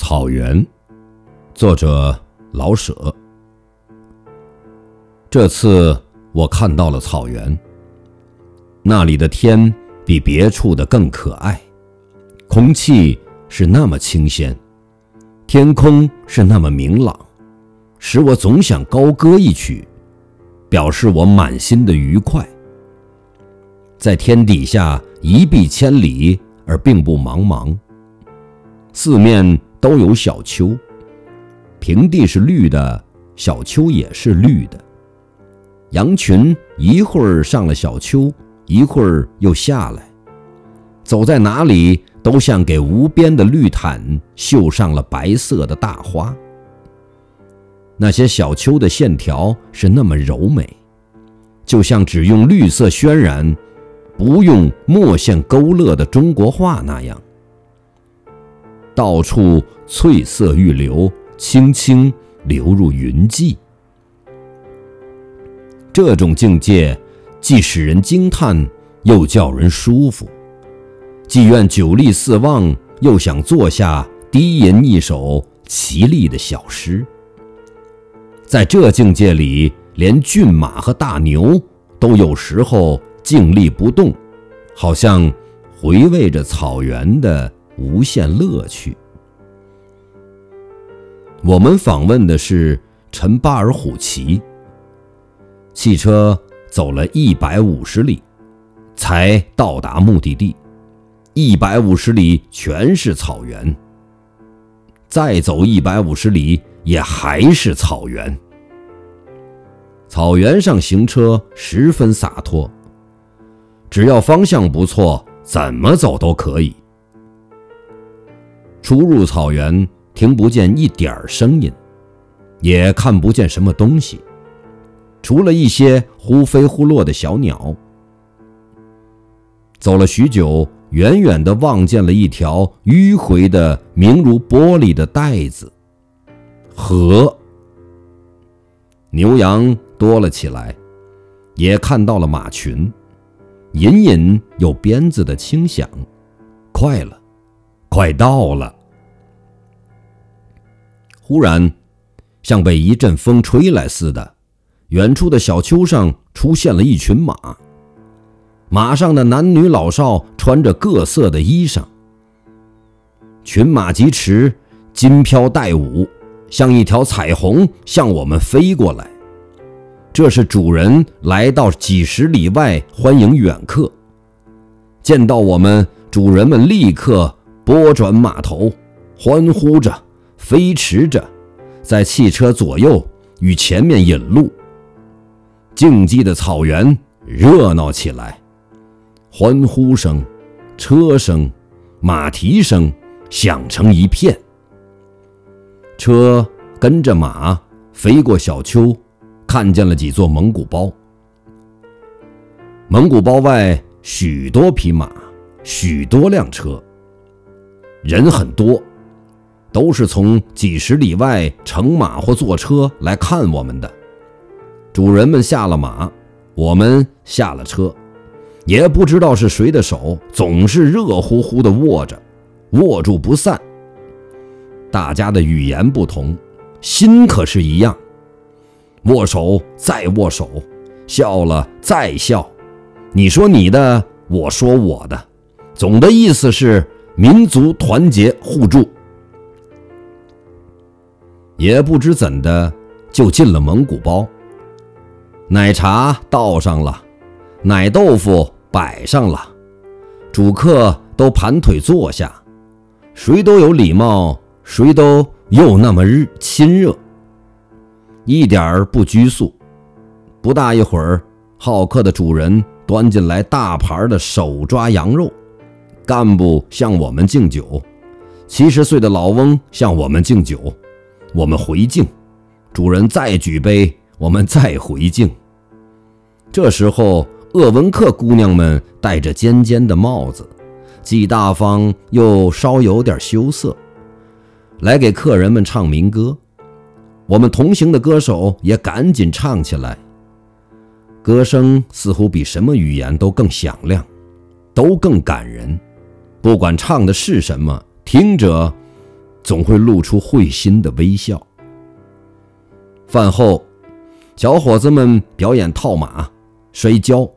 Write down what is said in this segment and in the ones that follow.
草原，作者老舍。这次我看到了草原，那里的天比别处的更可爱，空气是那么清鲜，天空是那么明朗，使我总想高歌一曲，表示我满心的愉快。在天底下一碧千里，而并不茫茫，四面。都有小丘，平地是绿的，小丘也是绿的。羊群一会儿上了小丘，一会儿又下来，走在哪里都像给无边的绿毯绣上了白色的大花。那些小丘的线条是那么柔美，就像只用绿色渲染，不用墨线勾勒的中国画那样。到处翠色欲流，轻轻流入云际。这种境界既使人惊叹，又叫人舒服。既愿久立四望，又想坐下低吟一首绮丽的小诗。在这境界里，连骏马和大牛都有时候静立不动，好像回味着草原的。无限乐趣。我们访问的是陈巴尔虎旗。汽车走了一百五十里，才到达目的地。一百五十里全是草原。再走一百五十里，也还是草原。草原上行车十分洒脱，只要方向不错，怎么走都可以。初入草原，听不见一点儿声音，也看不见什么东西，除了一些忽飞忽落的小鸟。走了许久，远远地望见了一条迂回的、明如玻璃的带子——河。牛羊多了起来，也看到了马群，隐隐有鞭子的轻响。快了，快到了。忽然，像被一阵风吹来似的，远处的小丘上出现了一群马。马上的男女老少穿着各色的衣裳，群马疾驰，金飘带舞，像一条彩虹向我们飞过来。这是主人来到几十里外欢迎远客。见到我们，主人们立刻拨转马头，欢呼着。飞驰着，在汽车左右与前面引路。静寂的草原热闹起来，欢呼声、车声、马蹄声响成一片。车跟着马飞过小丘，看见了几座蒙古包。蒙古包外许多匹马，许多辆车，人很多。都是从几十里外乘马或坐车来看我们的。主人们下了马，我们下了车，也不知道是谁的手总是热乎乎的握着，握住不散。大家的语言不同，心可是一样。握手再握手，笑了再笑。你说你的，我说我的，总的意思是民族团结互助。也不知怎的，就进了蒙古包。奶茶倒上了，奶豆腐摆上了，主客都盘腿坐下，谁都有礼貌，谁都又那么日亲热，一点儿不拘束。不大一会儿，好客的主人端进来大盘的手抓羊肉，干部向我们敬酒，七十岁的老翁向我们敬酒。我们回敬，主人再举杯，我们再回敬。这时候，鄂温克姑娘们戴着尖尖的帽子，既大方又稍有点羞涩，来给客人们唱民歌。我们同行的歌手也赶紧唱起来，歌声似乎比什么语言都更响亮，都更感人。不管唱的是什么，听者总会露出会心的微笑。饭后，小伙子们表演套马、摔跤，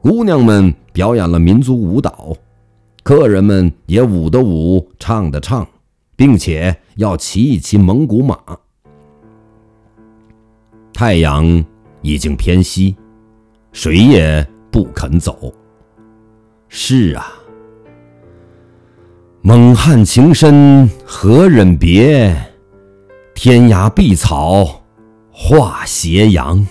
姑娘们表演了民族舞蹈，客人们也舞的舞，唱的唱，并且要骑一骑蒙古马。太阳已经偏西，谁也不肯走。是啊，蒙汉情深何忍别？天涯碧草。话斜阳。